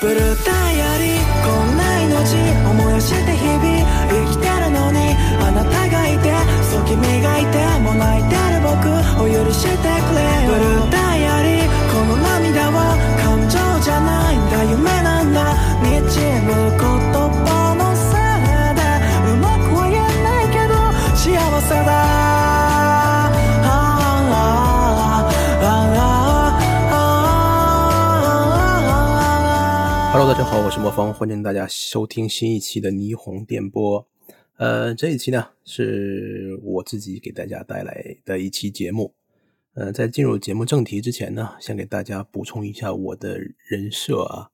ブルーダイアリーこんな命思い出して日々生きてるのにあなたがいてそう君がいても泣いてる僕を許して大家好，我是莫方，欢迎大家收听新一期的霓虹电波。呃，这一期呢是我自己给大家带来的一期节目。呃，在进入节目正题之前呢，先给大家补充一下我的人设啊。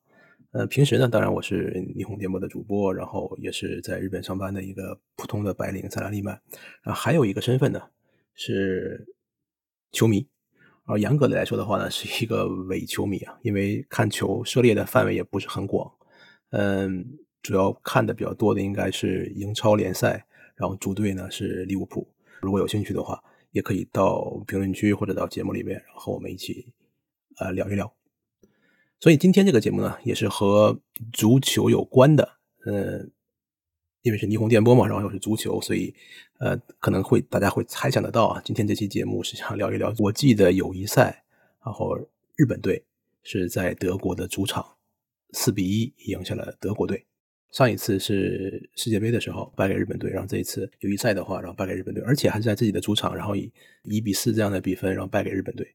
呃，平时呢，当然我是霓虹电波的主播，然后也是在日本上班的一个普通的白领，萨拉利曼。啊，还有一个身份呢是球迷。然后严格的来说的话呢，是一个伪球迷啊，因为看球涉猎的范围也不是很广，嗯，主要看的比较多的应该是英超联赛，然后主队呢是利物浦。如果有兴趣的话，也可以到评论区或者到节目里面和我们一起啊聊一聊。所以今天这个节目呢，也是和足球有关的，嗯。因为是霓虹电波嘛，然后又是足球，所以，呃，可能会大家会猜想得到啊。今天这期节目是想聊一聊国际的友谊赛，然后日本队是在德国的主场，四比一赢下了德国队。上一次是世界杯的时候败给日本队，然后这一次友谊赛的话，然后败给日本队，而且还是在自己的主场，然后以一比四这样的比分然后败给日本队。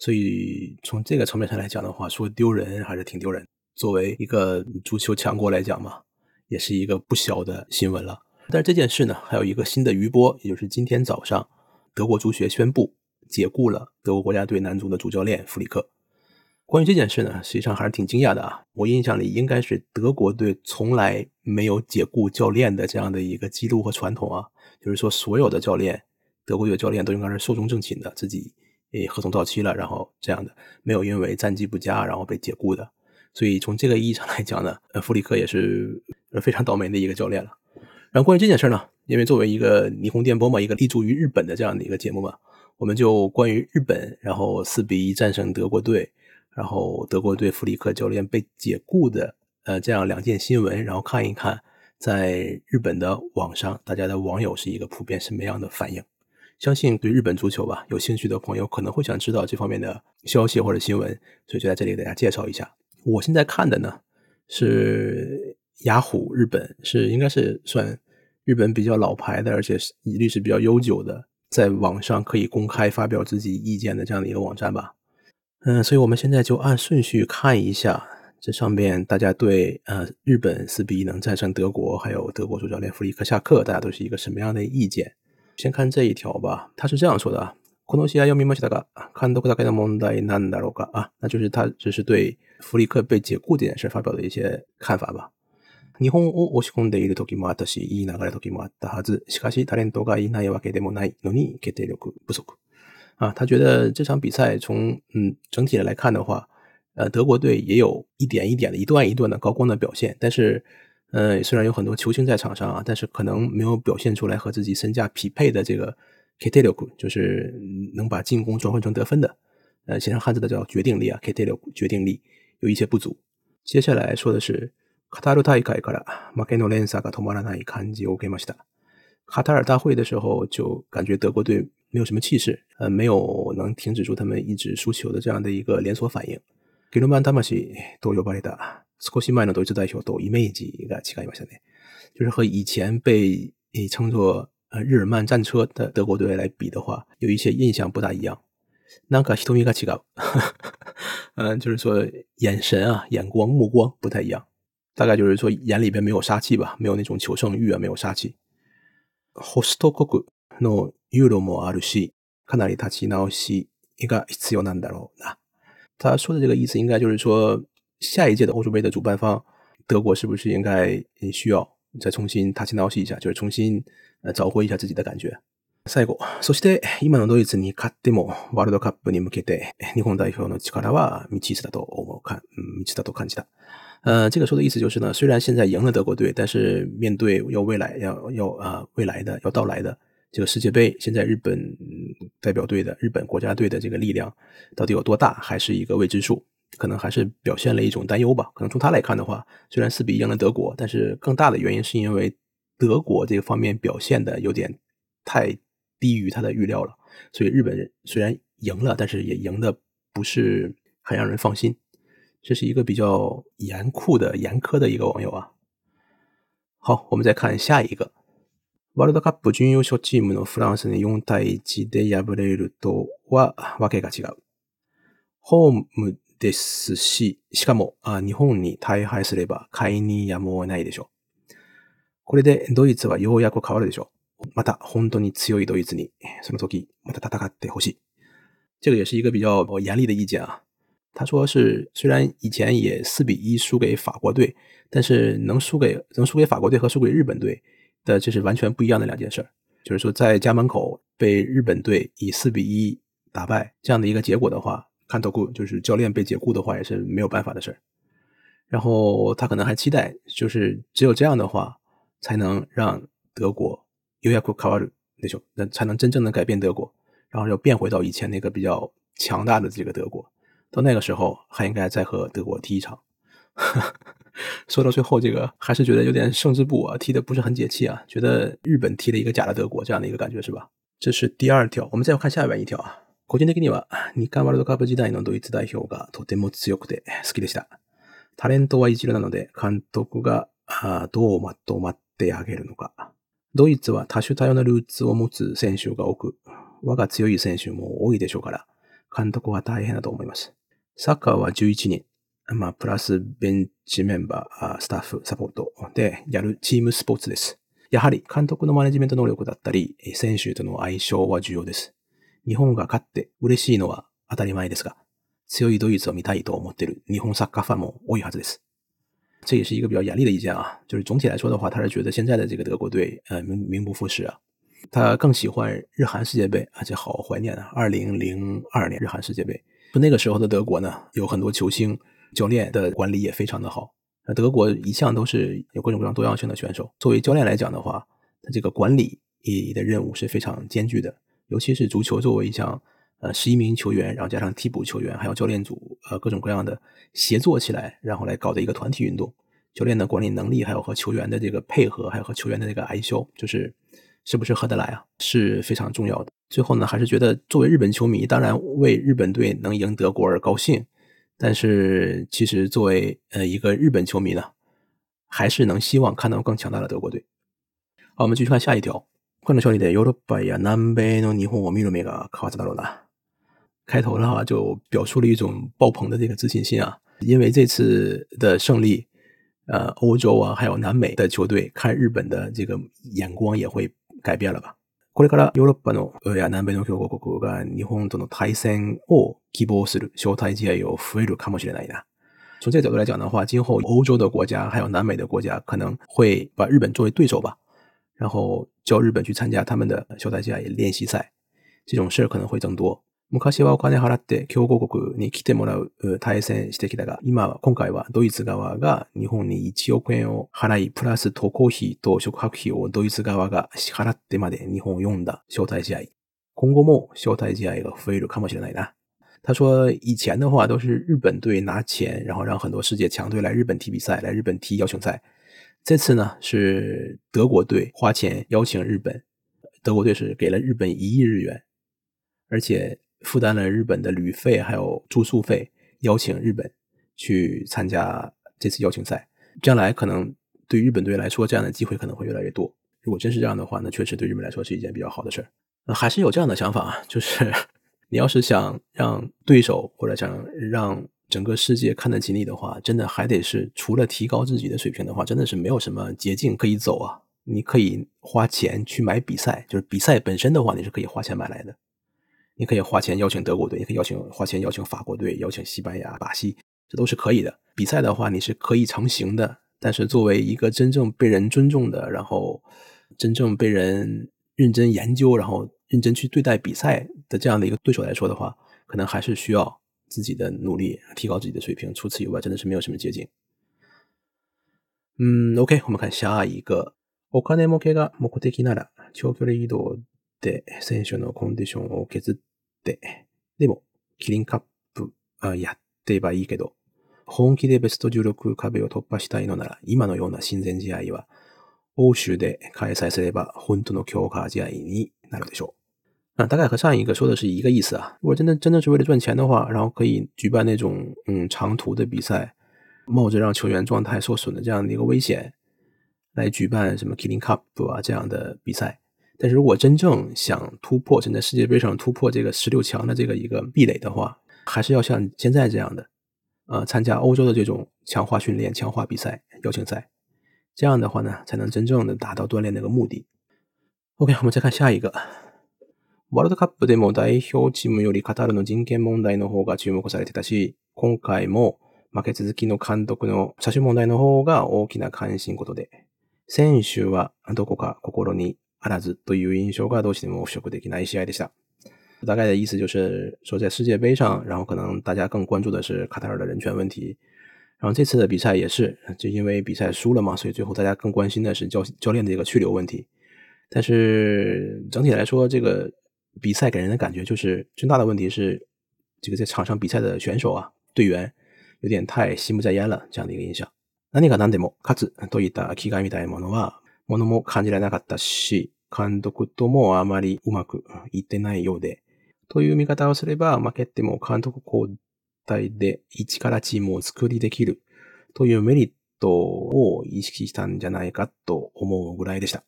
所以从这个层面上来讲的话，说丢人还是挺丢人。作为一个足球强国来讲嘛。也是一个不小的新闻了。但是这件事呢，还有一个新的余波，也就是今天早上，德国足协宣布解雇了德国国家队男足的主教练弗里克。关于这件事呢，实际上还是挺惊讶的啊。我印象里应该是德国队从来没有解雇教练的这样的一个记录和传统啊，就是说所有的教练，德国队的教练都应该是寿终正寝的，自己诶合同到期了，然后这样的，没有因为战绩不佳然后被解雇的。所以从这个意义上来讲呢，呃，弗里克也是非常倒霉的一个教练了。然后关于这件事呢，因为作为一个霓虹电波嘛，一个立足于日本的这样的一个节目嘛，我们就关于日本然后四比一战胜德国队，然后德国队弗里克教练被解雇的呃这样两件新闻，然后看一看在日本的网上大家的网友是一个普遍什么样的反应。相信对日本足球吧有兴趣的朋友可能会想知道这方面的消息或者新闻，所以就在这里给大家介绍一下。我现在看的呢是雅虎日本，是应该是算日本比较老牌的，而且是历史比较悠久的，在网上可以公开发表自己意见的这样的一个网站吧。嗯，所以我们现在就按顺序看一下这上面大家对呃日本四比一能战胜德国，还有德国主教练弗里克夏克，大家都是一个什么样的意见？先看这一条吧，他是这样说的。コロンビアを名前したが、カンドラケの問題なんだろか、啊，那就是他只是对弗里克被解雇这件事发表的一些看法吧。日本を押し込んでいる時もあったし、言いながら時もあったはず。しかし、タレントがいないわけでもないのに、決定力不足。啊，他觉得这场比赛从嗯整体的来看的话，呃，德国队也有一点一点的、一段一段的高光的表现，但是，呃，虽然有很多球星在场上啊，但是可能没有表现出来和自己身价匹配的这个。k a t e l o k 就是能把进攻转换成得分的，呃，写上汉字的叫决定力啊。k a t e l o k 决定力有一些不足。接下来说的是卡塔鲁太改卡拉马凯诺联赛卡托马拉难以看见 O.K. 吗？是的，卡塔尔大会的时候就感觉德国队没有什么气势，呃，没有能停止住他们一直输球的这样的一个连锁反应。Girona 达马西都有巴列达，斯科西曼呢都一直在球都一没几个起杆就是和以前被称作。呃，日耳曼战车的德国队来比的话，有一些印象不大一样。那个西多米卡奇卡，嗯，就是说眼神啊、眼光、目光不太一样。大概就是说眼里边没有杀气吧，没有那种求胜欲啊，没有杀气。他说的这个意思，应该就是说下一届的欧洲杯的主办方德国是不是应该需要再重新擦洗、拿洗一下，就是重新。找回一下自己的感觉。最后，そして今のドイツに勝ってもワールドカップに向けて日本代表の力は未知数だと思うか、未知だと感じた。呃，这个说的意思就是呢，虽然现在赢了德国队，但是面对要未来要要啊未来的要到来的这个世界杯，现在日本代表队的日本国家队的这个力量到底有多大，还是一个未知数。可能还是表现了一种担忧吧。可能从他来看的话，虽然四比赢了德国，但是更大的原因是因为。德国这个方面表现的有点太低于他的预料了，所以日本虽然赢了，但是也赢的不是很让人放心。这是一个比较严酷的、严苛的一个网友啊。好，我们再看下一个。ワールドカップ準優勝チームのフランスに4対1で敗れるとはわけが違う。ホームですし、しかも日本に大敗すれば解にやむを得ないでしょう。これでドイツはようやく変わるでしょ。また本当に強いドイツにその時また戦ってほしい。这个也是一个比较严厉的意见啊。他说是虽然以前也四比一输给法国队，但是能输给能输给法国队和输给日本队的这是完全不一样的两件事就是说在家门口被日本队以四比一打败这样的一个结果的话，看到雇就是教练被解雇的话也是没有办法的事儿。然后他可能还期待就是只有这样的话。才能让德国 UFC 卡尔那种那才能真正的改变德国，然后又变回到以前那个比较强大的这个德国。到那个时候，还应该再和德国踢一场。说到最后，这个还是觉得有点胜之不武，啊，踢的不是很解气啊。觉得日本踢了一个假的德国这样的一个感觉是吧？这是第二条，我们再看下面一条啊。口にで给你吧，你干完了都干不鸡蛋，你能独立自带休嘎，とても強くで好きでした。タレントは一流なので、監督があどうまとまってあげるのか。ドイツは多種多様なルーツを持つ選手が多く、我が強い選手も多いでしょうから、監督は大変だと思います。サッカーは11人、まあ、プラスベンチメンバー、スタッフ、サポートでやるチームスポーツです。やはり監督のマネジメント能力だったり、選手との相性は重要です。日本が勝って嬉しいのは当たり前ですが、強いドイツを見たいと思っている日本サッカーファンも多いはずです。这也是一个比较严厉的意见啊，就是总体来说的话，他是觉得现在的这个德国队，呃，名名不副实啊。他更喜欢日韩世界杯，而且好怀念啊。二零零二年日韩世界杯，就那个时候的德国呢，有很多球星，教练的管理也非常的好。那德国一向都是有各种各样多样性的选手。作为教练来讲的话，他这个管理的的任务是非常艰巨的，尤其是足球作为一项。呃，十一名球员，然后加上替补球员，还有教练组，呃，各种各样的协作起来，然后来搞的一个团体运动。教练的管理能力，还有和球员的这个配合，还有和球员的这个挨笑，就是是不是合得来啊，是非常重要的。最后呢，还是觉得作为日本球迷，当然为日本队能赢德国而高兴，但是其实作为呃一个日本球迷呢，还是能希望看到更强大的德国队。好，我们继续看下一条。この少年でヨーロッパや南米の日本を見る目が変わったろうな。开头的话就表述了一种爆棚的这个自信心啊！因为这次的胜利，呃，欧洲啊，还有南美的球队看日本的这个眼光也会改变了吧？これからヨーロッパのある南米の共和国が日本の対戦を希望する、小太極友フェル看むしれない。从这个角度来讲的话，今后欧洲的国家还有南美的国家可能会把日本作为对手吧，然后叫日本去参加他们的小太极练习赛，这种事儿可能会增多。昔はお金払って強豪国に来てもらう対戦してきたが、今は、今回はドイツ側が日本に1億円を払い、プラス渡航費と宿泊費をドイツ側が支払ってまで日本を読んだ招待試合。今後も招待試合が増えるかもしれないな。他说，以前的话都是日本队拿钱，然后让很多世界强队来日本踢比赛，来日本踢邀请赛。这次呢是德国队花钱邀请日本，德国队是给了日本一亿日元，而且负担了日本的旅费还有住宿费，邀请日本去参加这次邀请赛。将来可能对日本队来说，这样的机会可能会越来越多。如果真是这样的话，那确实对日本来说是一件比较好的事儿。还是有这样的想法，就是 你要是想让对手或者想让整个世界看得起你的话，真的还得是除了提高自己的水平的话，真的是没有什么捷径可以走啊。你可以花钱去买比赛，就是比赛本身的话，你是可以花钱买来的。你可以花钱邀请德国队，也可以邀请花钱邀请法国队，邀请西班牙、巴西，这都是可以的。比赛的话，你是可以成行的。但是作为一个真正被人尊重的，然后真正被人认真研究，然后认真去对待比赛的这样的一个对手来说的话，可能还是需要自己的努力提高自己的水平。除此以外，真的是没有什么捷径。嗯，OK，我们看下一个，お金儲けが目的なら長距離移動で選手のコンディションを削。、でも、キリンカップ、あやってばいいけど、本気でベスト16壁を突破したいのなら、今のような親善試合は、欧州で開催すれば本当の強化試合になるでしょう。啊，大概和上一个说的是一个意思啊。如果真的真的是为了赚钱的话，然后可以举办那种嗯长途的比赛，冒着让球员状态受损的这样的一个危险，来举办什么 Killing Cup 啊这样的比赛。但是如果真正想突破，想在世界杯上突破这个十六强的这个一个壁垒的话，还是要像现在这样的，呃，参加欧洲的这种强化训练、强化比赛、邀请赛，这样的话呢，才能真正的达到锻炼那个目的。OK，我们再看下一个。ワールドカップでも代表チームよりカタルの人権問題の方が注目されてたし、今回も負け続きの監督の差問題の方が大きな関心事で、選手はどこか心に。阿达兹对于因休盖多西姆说过的那一些话，大概的意思就是说，在世界杯上，然后可能大家更关注的是卡塔尔的人权问题。然后这次的比赛也是，就因为比赛输了嘛，所以最后大家更关心的是教教练的一个去留问题。但是整体来说，这个比赛给人的感觉就是最大的问题是，这个在场上比赛的选手啊、队员有点太心不在焉了。这样的一个印象。何为“何为”？ものも感じられなかったし、監督ともあまりうまくいってないようで、という見方をすれば、負けても監督交代で一からチームを作りできるというメリットを意識したんじゃないかと思うぐらいでした。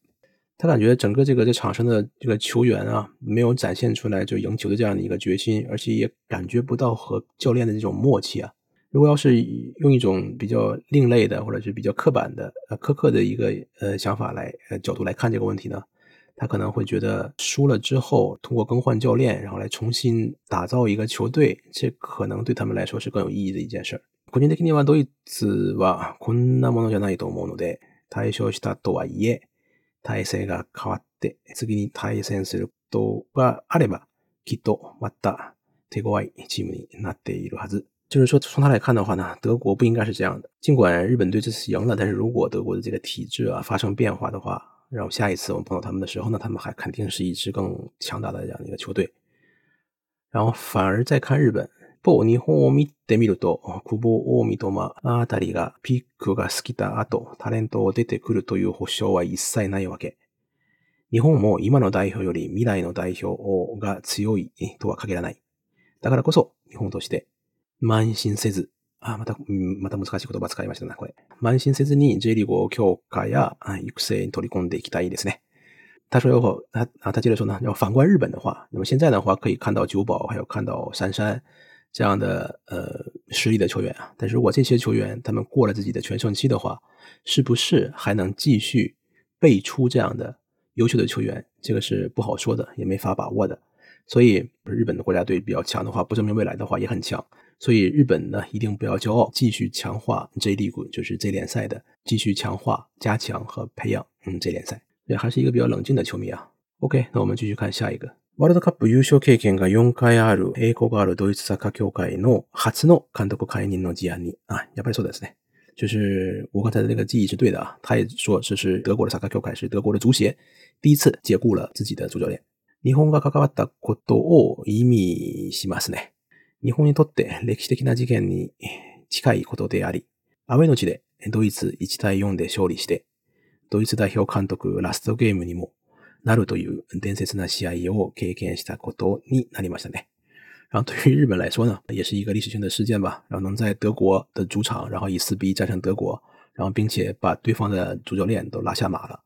他感觉整个这个这场上的这个球员啊，没有展现出来就赢球的这样的一个决心，而且也感觉不到和教练的这种默契啊。如果要是用一种比较另类的，或者是比较刻板的、呃苛刻的一个呃想法来呃角度来看这个问题呢，他可能会觉得输了之后，通过更换教练，然后来重新打造一个球队，这可能对他们来说是更有意义的一件事儿。国連的に見と、ドイツはこんなものじゃないと思うので、対勝したとはいえ、体制が変わって次に対戦するとがあれば、きっとまた手強いチームになっているはず。就是说，从他来看的话呢，德国不应该是这样的。尽管日本队这次赢了，但是如果德国的这个体制啊发生变化的话，然后下一次我们碰到他们的时候呢，他们还肯定是一支更强大的这样的一个球队。然后反而再看日本，日本も今の代表より未来の代表が強いとは限らない。だからこそ日本として。慢心せず。啊，またまた難しい言葉使いましたなこれ。慢心せずに J リーゴ協会や育成に取り込んで行きたいですね。他说要后他啊，他接着说呢，要反观日本的话，那么现在的话可以看到久保还有看到杉杉这样的呃实力的球员啊。但是如果这些球员他们过了自己的全盛期的话，是不是还能继续辈出这样的优秀的球员？这个是不好说的，也没法把握的。所以日本的国家队比较强的话，不证明未来的话也很强。所以日本呢，一定不要骄傲，继续强化 J League，就是 J 联赛的，继续强化、加强和培养。嗯，J 联赛也还是一个比较冷静的球迷啊。OK，那我们继续看下一个。ワールドカップ優勝経験が4回ある、経験があるドイツサッカー協会の初の監督解任の記念に、あ、やっぱりそうですね。就是我刚才的那个记忆是对的啊。他也说这是德国的萨卡协会，是德国的足协第一次解雇了自己的主教练。日本が関わったことを意味しますね。日本にとって歴史的な事件に近いことであり、アウェの地でドイツ1対4で勝利して、ドイツ代表監督ラストゲームにもなるという伝説な試合を経験したことにりましたね。然后对于日本来说呢，也是一个历史性的事件吧。然后能在德国的主场，然后以四比一战胜德国，然后并且把对方的主教练都拉下马了，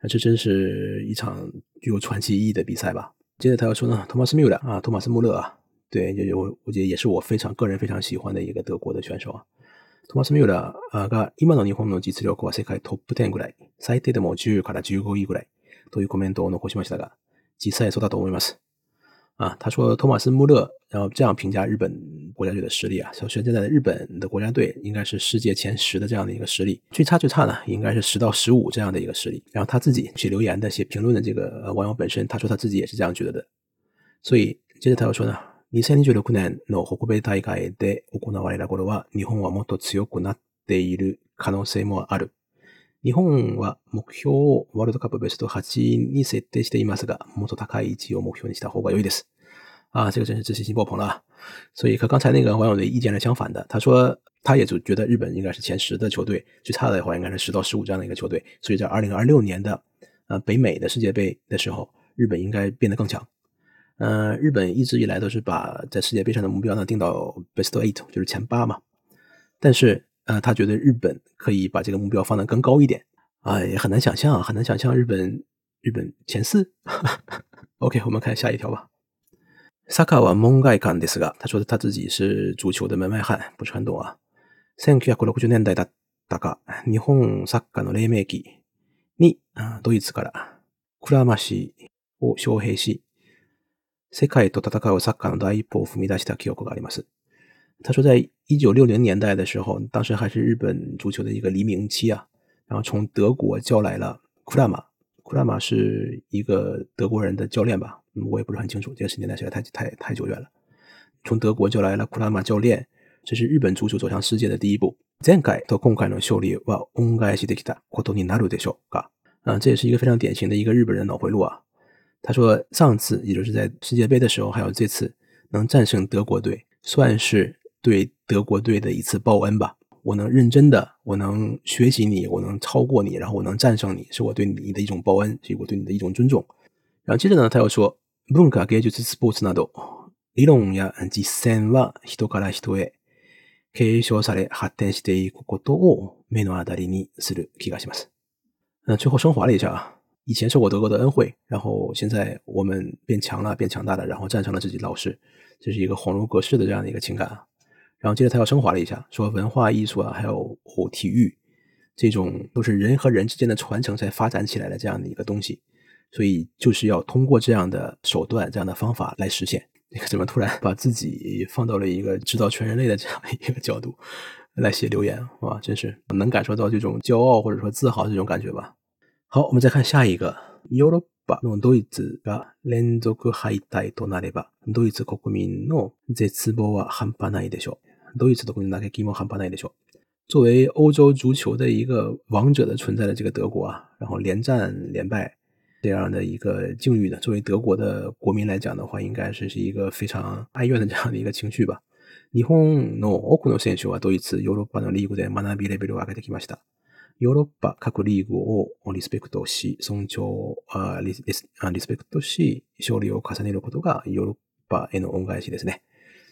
那这真是一场具有传奇意义的比赛吧。接着他要说呢，托马斯穆勒啊，托马斯穆勒啊，对，就就，我，我觉得也是我非常个人非常喜欢的一个德国的选手啊。トマス・ミュラーが今のトップぐらい最低でもから位ぐらいというコメントを残しましたが実際そうだと思います。啊，他说托马斯·穆勒然后这样评价日本国家队的实力啊，首先站在日本的国家队应该是世界前十的这样的一个实力，最差最差呢应该是十到十五这样的一个实力。然后他自己去留言的写评论的这个网友本身他说他自己也是这样觉得的，所以接着他又说呢。2026年の北米大会で行われた頃は、日本はもっと強くなっている可能性もある。日本は目標をワールドカップベスト8に設定していますが、もっと高い位置を目標にした方が良いです。啊，这个真是自信心爆棚了。所以和刚才那个网友的意见是相反的。他说，他也就觉得日本应该是前十的球队，最差的话应该是十到十五这样的一个球队。所以在2026年的呃北美的世界杯的时候，日本应该变得更强。嗯，日本一直以来都是把在世界杯上的目标呢定到 best eight，就是前八嘛。但是，呃，他觉得日本可以把这个目标放得更高一点啊，也很难想象啊，很难想象日本日本前四。OK，我们看下一条吧。サッカーは門外漢ですが，他说他自己是足球的门外汉，不是很懂啊。1960年代だ，大概日本サッカーの黎明期に，啊，ドイツからクラマシーを招聘し。世界都大大看我，才感到一波富美打西塔气候咖哩 mas。他说，在一九六零年代的时候，当时还是日本足球的一个黎明期啊。然后从德国叫来了库拉马，库拉马是一个德国人的教练吧？我也不是很清楚，这个间段实在太太太久远了。从德国叫来了库拉马教练，这是日本足球走向世界的第一步。这样改都公开种修理哇，公开西的气塔或东尼拿路的秀咖啊，这也是一个非常典型的一个日本人脑回路啊。他说：“上次，也就是在世界杯的时候，还有这次，能战胜德国队，算是对德国队的一次报恩吧。我能认真的，我能学习你，我能超过你，然后我能战胜你，是我对你的一种报恩，是我对你的一种尊重。”然后接着呢，他又说：“文化、艺术、体育など、理论や実践は人から人へ継承され発展していくことを目の当たりにする気がします。”然最后升华了一下。以前受过德国的恩惠，然后现在我们变强了，变强大了，然后战胜了自己老师，这是一个恍如隔世的这样的一个情感啊。然后接着他又升华了一下，说文化艺术啊，还有体育，这种都是人和人之间的传承才发展起来的这样的一个东西，所以就是要通过这样的手段、这样的方法来实现。怎么突然把自己放到了一个制造全人类的这样的一个角度来写留言啊？真是能感受到这种骄傲或者说自豪这种感觉吧。好，我们再看下一届。欧洲的德国连续败退，となれば、ドイツ国民の絶望は半端ないでしょう。ドイツ国民だけにも半端ないでしょう。作为欧洲足球的一个王者的存在的这个德国啊，然后连战连败这样的一个境遇呢，作为德国的国民来讲的话，应该是是一个非常哀怨的这样的一个情绪吧。日本の多くの選手はドイツ、ヨーロッパのリーグで学びレベルを上げてきました。欧洲各 league をリスペクトし、尊重あリレスあリスペクトし、勝利を重ねることがヨーロッパへの恩返しですね。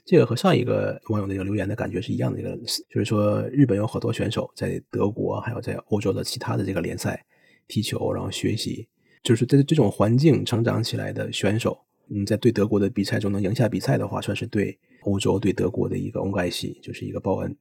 这个和上一个网友那个留言的感觉是一样的，这个就是说日本有好多选手在德国还有在欧洲的其他的这个联赛踢球，然后学习，就是在这种环境成长起来的选手，你在对德国的比赛中能赢下比赛的话，算是对欧洲、对德国的一个恩返し，就是一个报恩。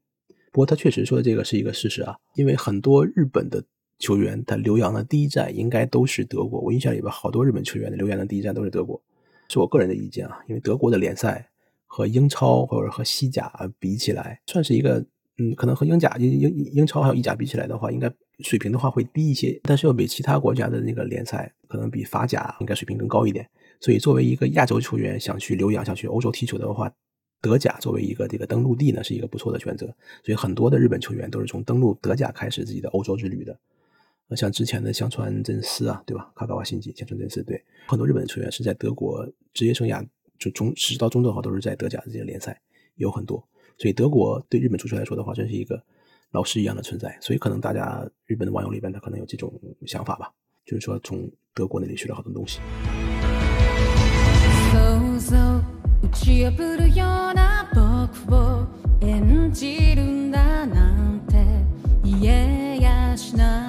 不过他确实说的这个是一个事实啊，因为很多日本的球员，他留洋的第一站应该都是德国。我印象里边好多日本球员的留洋的第一站都是德国，是我个人的意见啊。因为德国的联赛和英超或者和西甲比起来，算是一个嗯，可能和英甲、英英英超还有意甲比起来的话，应该水平的话会低一些。但是要比其他国家的那个联赛，可能比法甲应该水平更高一点。所以作为一个亚洲球员想去留洋、想去欧洲踢球的话，德甲作为一个这个登陆地呢，是一个不错的选择，所以很多的日本球员都是从登陆德甲开始自己的欧洲之旅的。那像之前的香川真司啊，对吧？卡卡瓦辛吉、香川真司，对，很多日本的球员是在德国职业生涯就中始到段的话都是在德甲这些联赛有很多。所以德国对日本足球来说的话，真是一个老师一样的存在。所以可能大家日本的网友里边，他可能有这种想法吧，就是说从德国那里学了好多东西。打ち破るような僕を演じるんだなんて言えやしない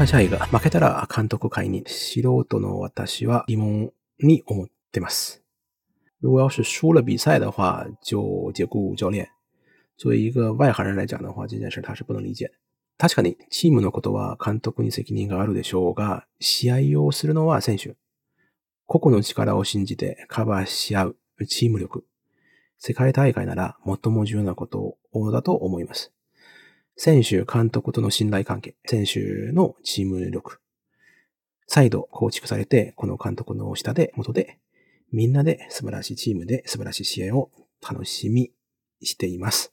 阪社員が負けたら監督会に素人の私は疑問に思ってます。如果要是输了比赛的话，就解雇教练。作为一个外行人来讲的话，这件事他是不能理解的。確かに、チームのことは監督に責任があるでしょうが、試合をするのは選手。個々の力を信じてカバーし合うチーム力。世界大会なら最も重要なことだと思います。選手、監督との信頼関係、選手のチーム力、再度構築されて、この監督の下で、元で、みんなで素晴らしいチームで素晴らしい試合を楽しみしています。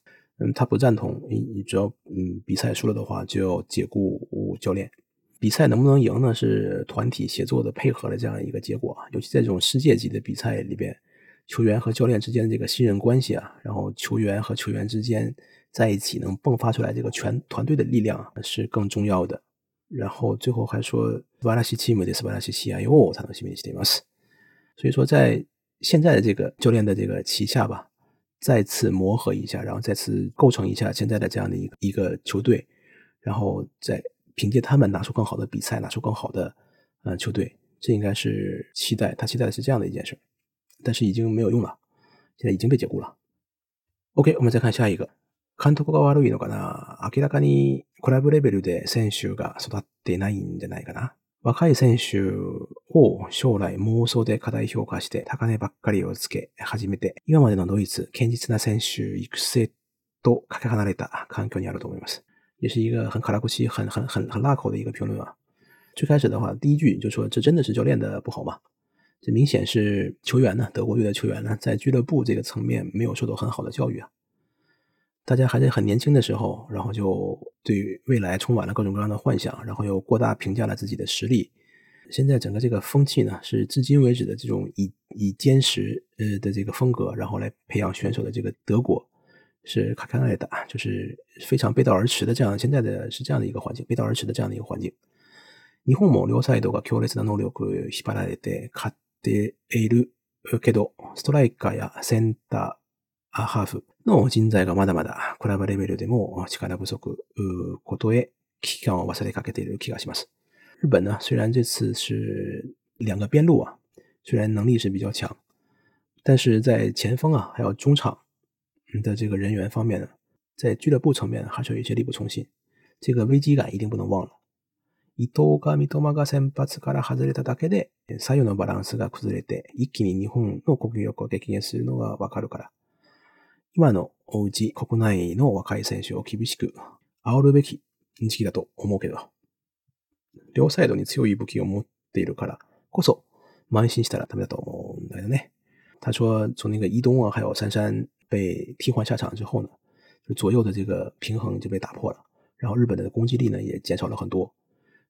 他不赞同，主要嗯比赛输了的话，就解雇教练。比赛能不能赢呢？是团体协作的配合的这样一个结果尤其在这种世界级的比赛里边，球员和教练之间的这个信任关系啊，然后球员和球员之间在一起能迸发出来这个全团队的力量是更重要的。然后最后还说，巴拉西奇没得，巴拉西奇啊，哟，才能吸引所以说，在现在的这个教练的这个旗下吧，再次磨合一下，然后再次构成一下现在的这样的一个一个球队，然后再凭借他们拿出更好的比赛，拿出更好的呃球队，这应该是期待，他期待的是这样的一件事。但是已经没有用了，现在已经被解雇了。OK，我们再看下一个。監督が悪いのかな明らかにクラブレベルで選手が育ってないんじゃないかな若い選手を将来妄想で過大評価して高値ばっかりをつけ始めて、今までのドイツ、堅実な選手育成とかけ離れた環境にあると思います。也是一个很辛拉很很很很辣口的一个评论啊。最开始的话，第一句就说这真的是教练的不好吗？这明显是球员呢，德国队的球员呢，在俱乐部这个层面没有受到很好的教育啊。大家还在很年轻的时候，然后就对未来充满了各种各样的幻想，然后又过大评价了自己的实力。现在整个这个风气呢，是至今为止的这种以以坚实呃的这个风格，然后来培养选手的这个德国，是卡卡奈打，就是非常背道而驰的这样。现在的是这样的一个环境，背道而驰的这样的一个环境。ハーフの人材がまだまだコラボレベルでも力不足ことへ危機感を忘れかけている気がします。日本呢，虽然这次是两个边路啊，虽然能力是比较强，但是在前锋啊，还有中场的这个人员方面呢，在俱乐部层面还是有一些力不从心。这个危机感一定不能忘了。伊藤が三笘が先発から外れただけで、左右のバランスが崩れて、一気に日本の国力を激減するのがわかるから。今のおうち国内の若い選手を厳しく煽るべき時期だと思うけど、両サイドに強い武器を持っているからこそ、慢心したらダメだと思うんだよね。他说，从那个伊东啊，还有珊珊被替换下场之后呢，左右的这个平衡就被打破了，然后日本的攻击力呢也减少了很多，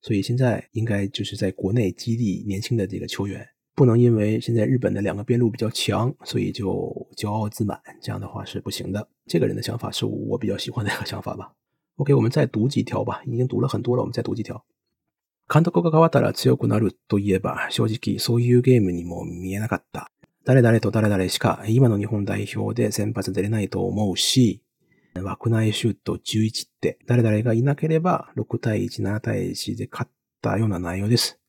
所以现在应该就是在国内激励年轻的这个球员，不能因为现在日本的两个边路比较强，所以就骄傲自满，这样的话是不行的。这个人的想法是我比较喜欢的一个想法吧。OK，我们再读几条吧，已经读了很多了，我们再读几条。監督が変わったら強くなるといえば、正直そういうゲームにも見えなかった。誰々と誰々しか今の日本代表で先発出れないと思うし、枠内シュート11って誰々がいなければ6対1、7対1で勝ったような内容です。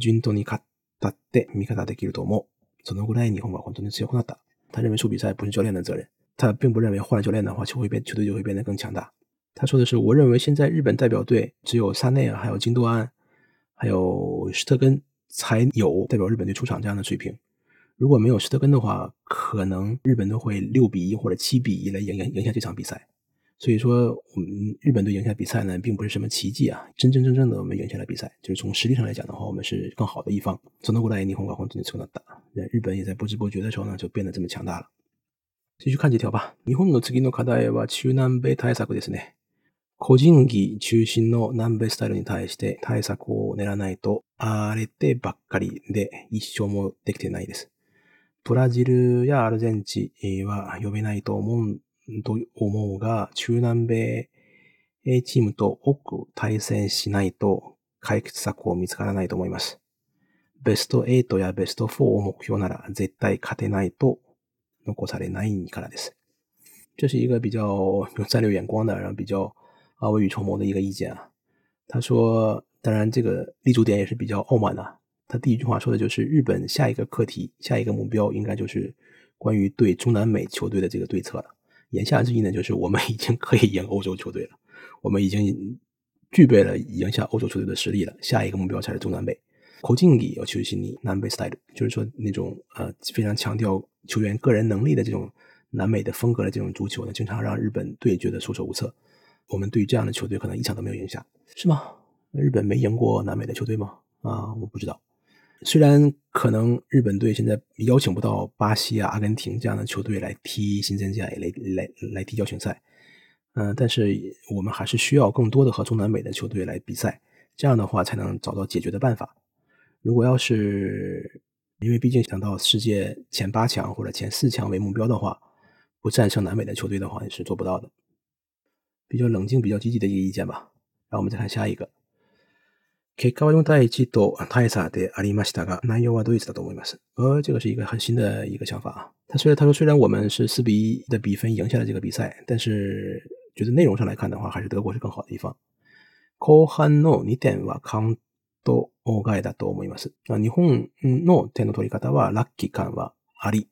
順当に勝った。他得，米克，他得给出夺梦，才能够带你红马红，才能直接跟他打。他认为输比赛不是教练的责任，他并不认为换了教练的话，球会变，球队就会变得更强大。他说的是，我认为现在日本代表队只有萨内尔、还有金多安、还有施特根才有代表日本队出场这样的水平。如果没有施特根的话，可能日本队会六比一或者七比一来赢赢赢下这场比赛。所以说，我们日本队赢下比赛呢，并不是什么奇迹啊！真真正正的我们赢下了比赛，就是从实力上来讲的话，我们是更好的一方。その後来、日本が本当に強くなった。日本也在不知不觉的时候呢，就变得这么强大了。继续看几条吧。日本の次の課題は中南米対策ですね。個人技中心の南米スタイルに対して対策を練らないと荒れてばっかりで一生もできてないです。ブラジルやアルゼンチンは呼べないと思うと思うが、中南米チームと多く対戦しないと解決策を見つからないと思います。ベスト8やベスト4を目標なら絶対勝てないと残されないからです。这是一个比较有战略眼光的，然后比较啊未雨绸缪的一个意见他说，当然这个立足点也是比较傲慢的、他第一句话说的就是日本下一个课题、下一个目标应该就是关于对中南美球队的这个对策了。言下之意呢，就是我们已经可以赢欧洲球队了，我们已经具备了赢下欧洲球队的实力了。下一个目标才是中南美，口径里要求是尼南北 style，就是说那种呃非常强调球员个人能力的这种南美的风格的这种足球呢，经常让日本队觉得束手无策。我们对这样的球队可能一场都没有赢下，是吗？日本没赢过南美的球队吗？啊，我不知道。虽然可能日本队现在邀请不到巴西啊、阿根廷这样的球队来踢新增加来来来踢邀请赛，嗯，但是我们还是需要更多的和中南美的球队来比赛，这样的话才能找到解决的办法。如果要是因为毕竟想到世界前八强或者前四强为目标的话，不战胜南美的球队的话也是做不到的。比较冷静、比较积极的一个意见吧。然后我们再看下一个。結果は用いたいと、たいさでありましたが、内容はドイツだと思います。呃、这个是一个很新的一个想法啊！他然他说虽然我们是四比一的比分赢下了这个比赛，但是觉得内容上来看的话，还是德国是更好的一方。”コハノに点は抗都おがえだと思います。日本の点の取り方はラッキ感はあり、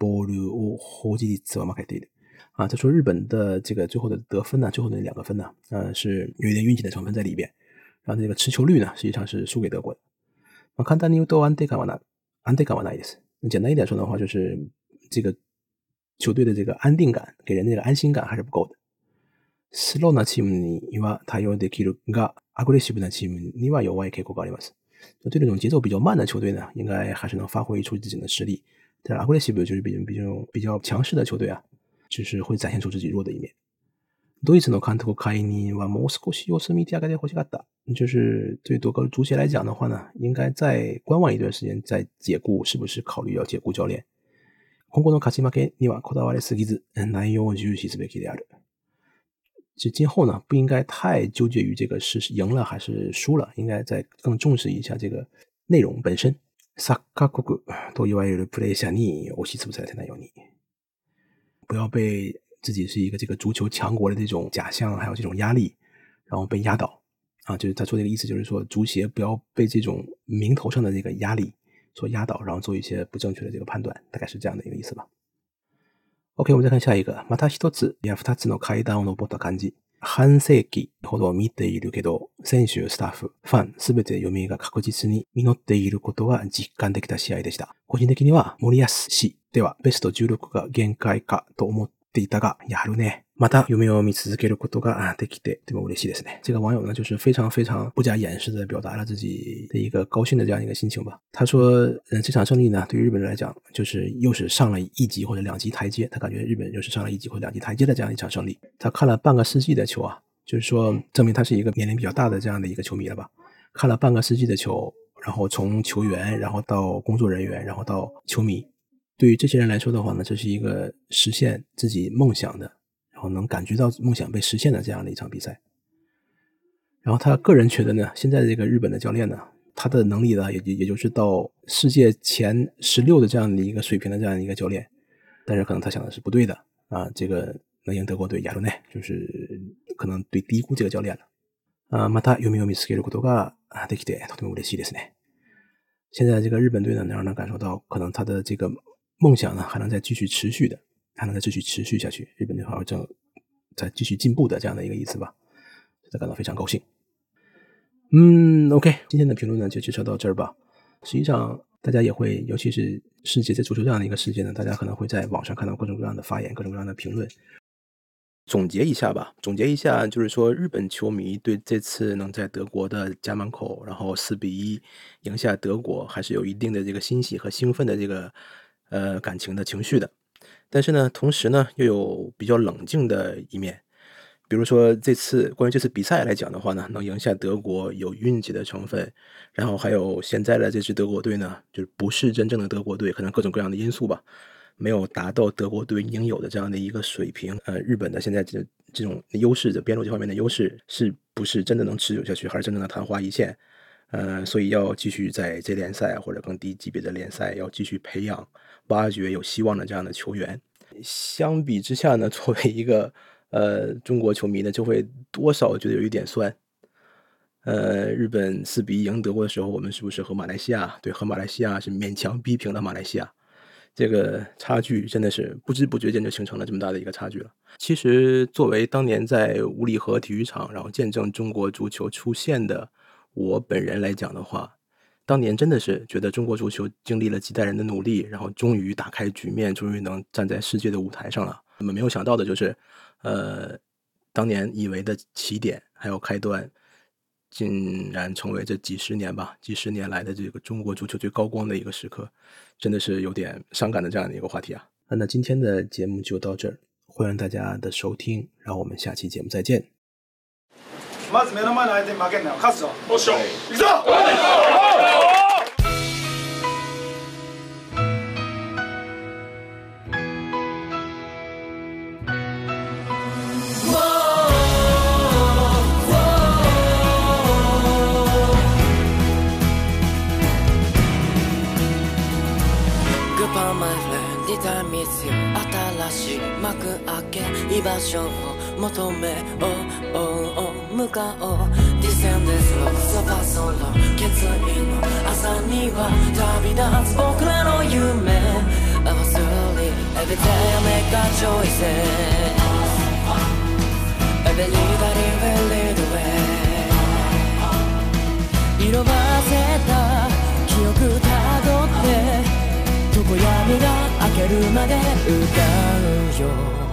ボールを保持率は負けている。啊，他说日本的这个最后的得分呢，最后那两个分呢，呃，是有一点运气的成分在里边。啊，那个持球率呢，实际上是输给德国的。那简单一点说的话，就是这个球队的这个安定感，给人这个安心感还是不够的。对这种节奏比较慢的球队呢，应该还是能发挥出自己的实力，但是 aggressive 就是比较比较比较强势的球队啊，就是会展现出自己弱的一面。对イツの監督印尼，我们莫斯科西欧的。就是对足协来讲的话呢，应该再观望一段时间，再解雇，是不是考虑要解雇教练？韩国的卡西马 K，你玩可大玩的狮子，内容重视的 key 的阿就今后呢，不应该太纠结于这个是赢了还是输了，应该再更重视一下这个内容本身。萨卡库古，多意外有的プレイヤーに、おし辞めさえ天に。不要被。自己是一个这个足球强国的这种假象，还有这种压力，然后被压倒，啊，就是他说这个意思，就是说足协不要被这种名头上的这个压力所压倒，然后做一些不正确的这个判断，大概是这样的一个意思吧。OK，我们再看下一个。マタシトツイアの会談を残った感じ。半世紀ほど見ているけど、選手、スタッフ、ファン、すべての読者が確実に身っていることは実感できた試合でした。個人的には盛りやではベスト十六が限界かと思っでだが、やはりね、また有目を見つけることができてとても嬉しいですね。这个网友呢，就是非常非常不加掩饰的表达了自己的一个高兴的这样一个心情吧。他说，嗯，这场胜利呢，对于日本人来讲，就是又是上了一级或者两级台阶。他感觉日本又是上了一级或者两级台阶的这样一场胜利。他看了半个世纪的球啊，就是说证明他是一个年龄比较大的这样的一个球迷了吧？看了半个世纪的球，然后从球员，然后到工作人员，然后到球迷。对于这些人来说的话呢，这是一个实现自己梦想的，然后能感觉到梦想被实现的这样的一场比赛。然后他个人觉得呢，现在这个日本的教练呢，他的能力呢，也也就是到世界前十六的这样的一个水平的这样一个教练。但是可能他想的是不对的啊，这个能赢德国队、亚洲内，就是可能对低估这个教练了啊。现在这个日本队呢，能让能感受到可能他的这个。梦想呢还能再继续持续的，还能再继续持续下去。日本队好像在继续进步的这样的一个意思吧，他感到非常高兴。嗯，OK，今天的评论呢就介绍到这儿吧。实际上，大家也会，尤其是世界在足球这样的一个世界呢，大家可能会在网上看到各种各样的发言，各种各样的评论。总结一下吧，总结一下就是说，日本球迷对这次能在德国的家门口，然后四比一赢下德国，还是有一定的这个欣喜和兴奋的这个。呃，感情的情绪的，但是呢，同时呢，又有比较冷静的一面。比如说，这次关于这次比赛来讲的话呢，能赢下德国有运气的成分，然后还有现在的这支德国队呢，就是不是真正的德国队，可能各种各样的因素吧，没有达到德国队应有的这样的一个水平。呃，日本的现在这这种优势的边路这方面的优势，是不是真的能持久下去，还是真正的昙花一现？呃，所以要继续在这联赛或者更低级别的联赛要继续培养。挖掘有希望的这样的球员，相比之下呢，作为一个呃中国球迷呢，就会多少觉得有一点酸。呃，日本四比一赢德国的时候，我们是不是和马来西亚对和马来西亚是勉强逼平了马来西亚？这个差距真的是不知不觉间就形成了这么大的一个差距了。其实，作为当年在五里河体育场然后见证中国足球出现的我本人来讲的话。当年真的是觉得中国足球经历了几代人的努力，然后终于打开局面，终于能站在世界的舞台上了。我们没有想到的就是，呃，当年以为的起点还有开端，竟然成为这几十年吧，几十年来的这个中国足球最高光的一个时刻，真的是有点伤感的这样的一个话题啊。那今天的节目就到这儿，欢迎大家的收听，然后我们下期节目再见。ですよ新しい幕開け居場所を求めおおお向かおうデ o センデス p a s o l o 決意の朝には旅立つ僕らの夢 I was early every day I make a choice I believe that it will lead the way 色褪せた記憶たどって常闇がけるまで歌うよ